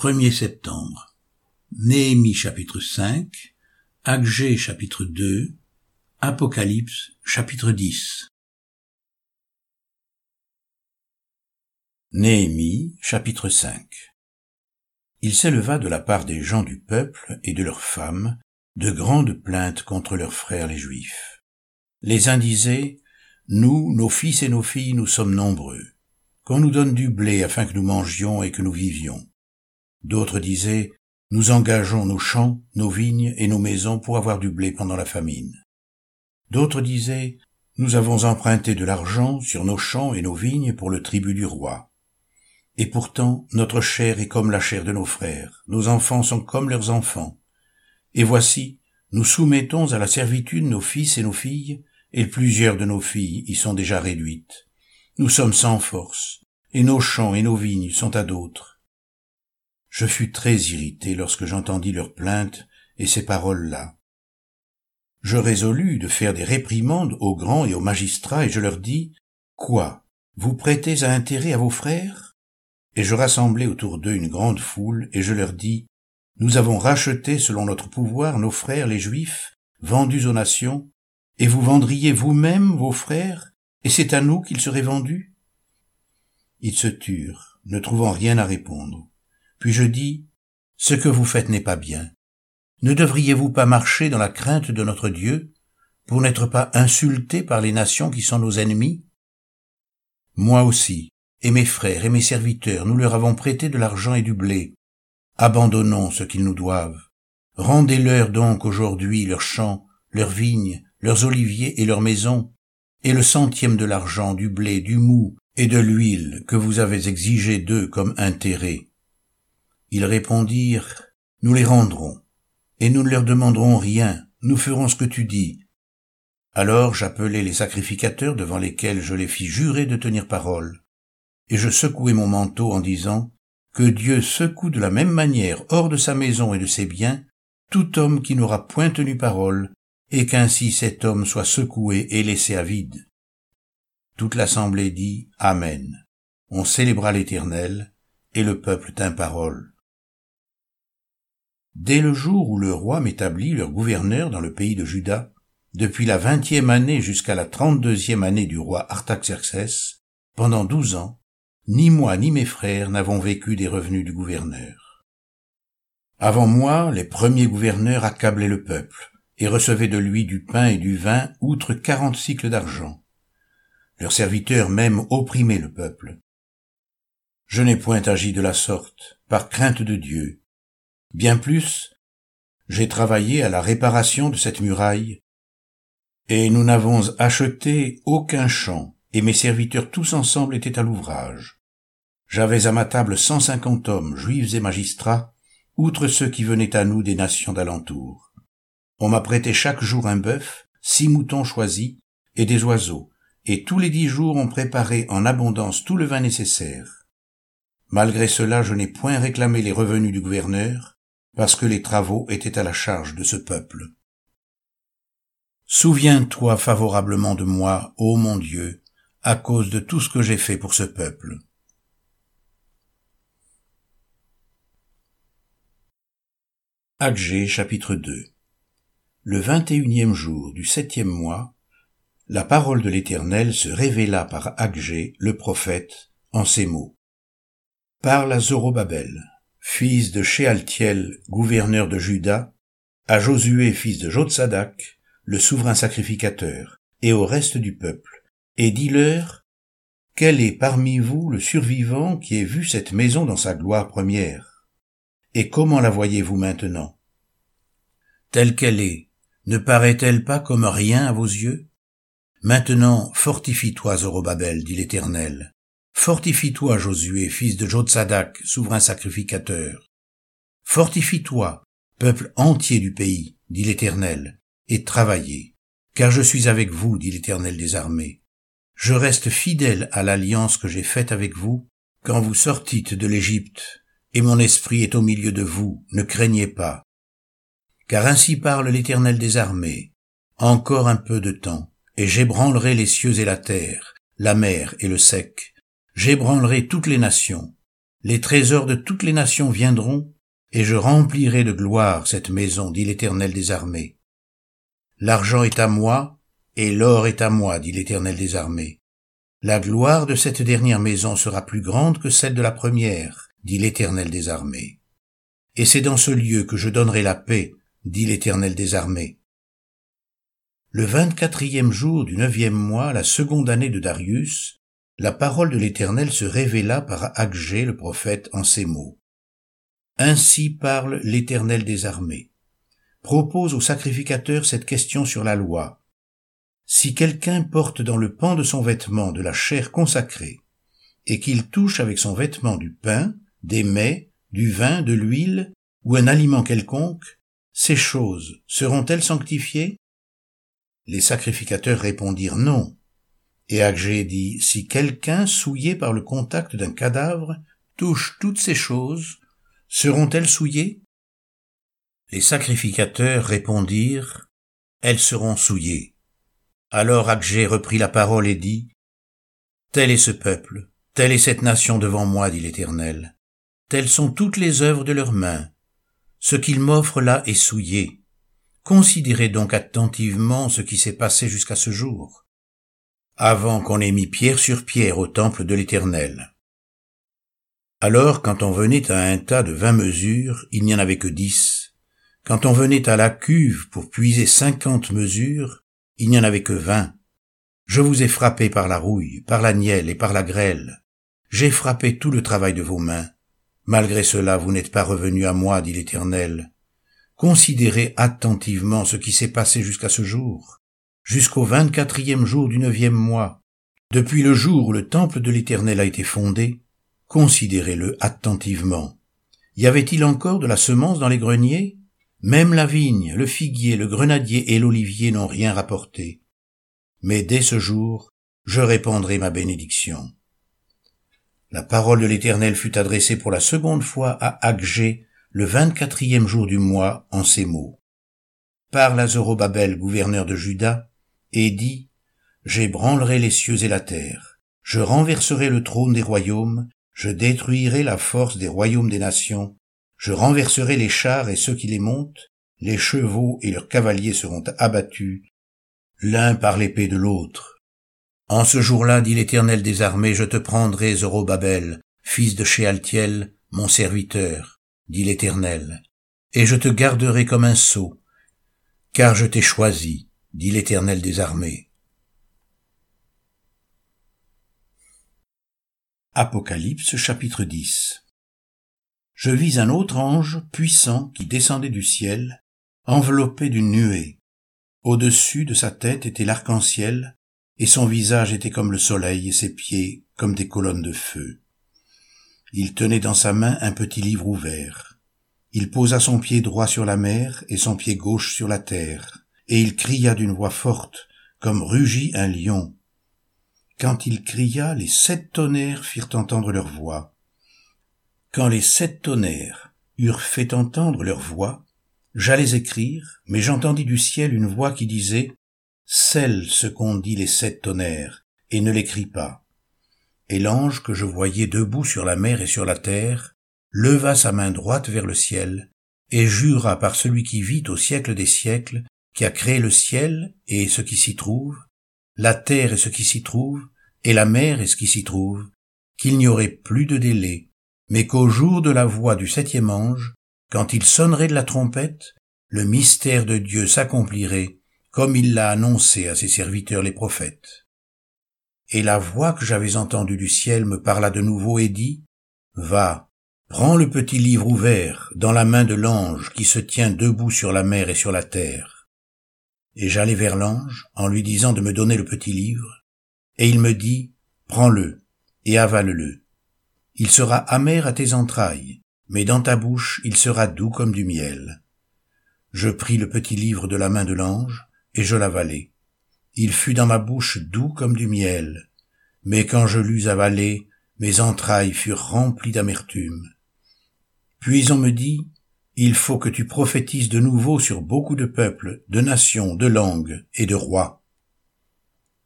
1er septembre. Néhémie chapitre 5, Agé chapitre 2, Apocalypse chapitre 10. Néhémie chapitre 5 Il s'éleva de la part des gens du peuple et de leurs femmes de grandes plaintes contre leurs frères les Juifs. Les uns disaient, Nous, nos fils et nos filles, nous sommes nombreux. Qu'on nous donne du blé afin que nous mangions et que nous vivions. D'autres disaient, Nous engageons nos champs, nos vignes et nos maisons pour avoir du blé pendant la famine. D'autres disaient, Nous avons emprunté de l'argent sur nos champs et nos vignes pour le tribut du roi. Et pourtant, notre chair est comme la chair de nos frères, nos enfants sont comme leurs enfants. Et voici, nous soumettons à la servitude nos fils et nos filles, et plusieurs de nos filles y sont déjà réduites. Nous sommes sans force, et nos champs et nos vignes sont à d'autres. Je fus très irrité lorsque j'entendis leurs plaintes et ces paroles-là. Je résolus de faire des réprimandes aux grands et aux magistrats, et je leur dis, Quoi? Vous prêtez à intérêt à vos frères? Et je rassemblai autour d'eux une grande foule, et je leur dis, Nous avons racheté selon notre pouvoir nos frères les Juifs, vendus aux nations, et vous vendriez vous-même vos frères, et c'est à nous qu'ils seraient vendus? Ils se turent, ne trouvant rien à répondre. Puis je dis, Ce que vous faites n'est pas bien. Ne devriez-vous pas marcher dans la crainte de notre Dieu, pour n'être pas insultés par les nations qui sont nos ennemis Moi aussi, et mes frères et mes serviteurs, nous leur avons prêté de l'argent et du blé. Abandonnons ce qu'ils nous doivent. Rendez-leur donc aujourd'hui leurs champs, leurs vignes, leurs oliviers et leurs maisons, et le centième de l'argent, du blé, du mou et de l'huile que vous avez exigé d'eux comme intérêt. Ils répondirent, Nous les rendrons, et nous ne leur demanderons rien, nous ferons ce que tu dis. Alors j'appelai les sacrificateurs devant lesquels je les fis jurer de tenir parole et je secouai mon manteau en disant, Que Dieu secoue de la même manière hors de sa maison et de ses biens tout homme qui n'aura point tenu parole, et qu'ainsi cet homme soit secoué et laissé à vide. Toute l'assemblée dit Amen. On célébra l'Éternel, et le peuple tint parole. Dès le jour où le roi m'établit leur gouverneur dans le pays de Juda, depuis la vingtième année jusqu'à la trente-deuxième année du roi Artaxerxès, pendant douze ans, ni moi ni mes frères n'avons vécu des revenus du gouverneur. Avant moi, les premiers gouverneurs accablaient le peuple, et recevaient de lui du pain et du vin outre quarante cycles d'argent. Leurs serviteurs même opprimaient le peuple. Je n'ai point agi de la sorte, par crainte de Dieu. Bien plus, j'ai travaillé à la réparation de cette muraille, et nous n'avons acheté aucun champ, et mes serviteurs tous ensemble étaient à l'ouvrage. J'avais à ma table cent cinquante hommes, juifs et magistrats, outre ceux qui venaient à nous des nations d'alentour. On m'a prêté chaque jour un bœuf, six moutons choisis, et des oiseaux, et tous les dix jours on préparait en abondance tout le vin nécessaire. Malgré cela, je n'ai point réclamé les revenus du gouverneur, parce que les travaux étaient à la charge de ce peuple. Souviens-toi favorablement de moi, ô mon Dieu, à cause de tout ce que j'ai fait pour ce peuple. Agé chapitre 2 Le vingt et unième jour du septième mois, la parole de l'Éternel se révéla par Agé, le prophète, en ces mots. Parle à Zorobabel, fils de Shealtiel, gouverneur de Juda, à Josué, fils de Jotsadak, le souverain sacrificateur, et au reste du peuple, et dis-leur, quel est parmi vous le survivant qui ait vu cette maison dans sa gloire première? Et comment la voyez-vous maintenant? Telle qu'elle est, ne paraît-elle pas comme rien à vos yeux? Maintenant, fortifie-toi, Zorobabel, dit l'Éternel. Fortifie-toi, Josué, fils de Jotsadak, souverain sacrificateur. Fortifie-toi, peuple entier du pays, dit l'Éternel, et travaillez, car je suis avec vous, dit l'Éternel des armées. Je reste fidèle à l'alliance que j'ai faite avec vous quand vous sortîtes de l'Égypte, et mon esprit est au milieu de vous, ne craignez pas. Car ainsi parle l'Éternel des armées, encore un peu de temps, et j'ébranlerai les cieux et la terre, la mer et le sec, j'ébranlerai toutes les nations, les trésors de toutes les nations viendront, et je remplirai de gloire cette maison, dit l'Éternel des armées. L'argent est à moi, et l'or est à moi, dit l'Éternel des armées. La gloire de cette dernière maison sera plus grande que celle de la première, dit l'Éternel des armées. Et c'est dans ce lieu que je donnerai la paix, dit l'Éternel des armées. Le vingt-quatrième jour du neuvième mois, la seconde année de Darius, la parole de l'Éternel se révéla par Agé le prophète en ces mots. Ainsi parle l'Éternel des armées. Propose au sacrificateur cette question sur la loi. Si quelqu'un porte dans le pan de son vêtement de la chair consacrée, et qu'il touche avec son vêtement du pain, des mets, du vin, de l'huile, ou un aliment quelconque, ces choses seront-elles sanctifiées? Les sacrificateurs répondirent non. Et Agé dit, si quelqu'un souillé par le contact d'un cadavre touche toutes ces choses, seront-elles souillées? Les sacrificateurs répondirent, elles seront souillées. Alors Agé reprit la parole et dit, Tel est ce peuple, telle est cette nation devant moi, dit l'Éternel. Telles sont toutes les œuvres de leurs mains. Ce qu'ils m'offrent là est souillé. Considérez donc attentivement ce qui s'est passé jusqu'à ce jour, avant qu'on ait mis pierre sur pierre au temple de l'Éternel. Alors, quand on venait à un tas de vingt mesures, il n'y en avait que dix. Quand on venait à la cuve pour puiser cinquante mesures, il n'y en avait que vingt. Je vous ai frappé par la rouille, par la nielle et par la grêle. J'ai frappé tout le travail de vos mains. Malgré cela, vous n'êtes pas revenu à moi, dit l'Éternel. Considérez attentivement ce qui s'est passé jusqu'à ce jour, jusqu'au vingt-quatrième jour du neuvième mois, depuis le jour où le temple de l'Éternel a été fondé, considérez-le attentivement. Y avait-il encore de la semence dans les greniers? Même la vigne, le figuier, le grenadier et l'olivier n'ont rien rapporté. Mais dès ce jour, je répandrai ma bénédiction. La parole de l'Éternel fut adressée pour la seconde fois à Agé le vingt-quatrième jour du mois en ces mots. Parle à Zorobabel, gouverneur de Juda, et dit, J'ébranlerai les cieux et la terre, je renverserai le trône des royaumes, je détruirai la force des royaumes des nations, je renverserai les chars et ceux qui les montent, les chevaux et leurs cavaliers seront abattus, l'un par l'épée de l'autre, en ce jour-là, dit l'Éternel des armées, je te prendrai, Zorobabel, fils de Shealtiel, mon serviteur, dit l'Éternel, et je te garderai comme un sceau, car je t'ai choisi, dit l'Éternel des armées. Apocalypse chapitre 10 Je vis un autre ange puissant qui descendait du ciel, enveloppé d'une nuée. Au-dessus de sa tête était l'arc-en-ciel, et son visage était comme le soleil et ses pieds comme des colonnes de feu. Il tenait dans sa main un petit livre ouvert. Il posa son pied droit sur la mer et son pied gauche sur la terre, et il cria d'une voix forte, comme rugit un lion. Quand il cria, les sept tonnerres firent entendre leur voix. Quand les sept tonnerres eurent fait entendre leur voix, j'allais écrire, mais j'entendis du ciel une voix qui disait, scelle ce qu'ont dit les sept tonnerres, et ne l'écris pas. Et l'ange que je voyais debout sur la mer et sur la terre, leva sa main droite vers le ciel, et jura par celui qui vit au siècle des siècles, qui a créé le ciel et ce qui s'y trouve, la terre et ce qui s'y trouve, et la mer et ce qui s'y trouve, qu'il n'y aurait plus de délai, mais qu'au jour de la voix du septième ange, quand il sonnerait de la trompette, le mystère de Dieu s'accomplirait comme il l'a annoncé à ses serviteurs les prophètes. Et la voix que j'avais entendue du ciel me parla de nouveau et dit, Va, prends le petit livre ouvert dans la main de l'ange qui se tient debout sur la mer et sur la terre. Et j'allai vers l'ange en lui disant de me donner le petit livre, et il me dit, Prends-le et avale-le. Il sera amer à tes entrailles, mais dans ta bouche il sera doux comme du miel. Je pris le petit livre de la main de l'ange, et je l'avalai. Il fut dans ma bouche doux comme du miel, mais quand je l'eus avalé, mes entrailles furent remplies d'amertume. Puis on me dit, il faut que tu prophétises de nouveau sur beaucoup de peuples, de nations, de langues et de rois.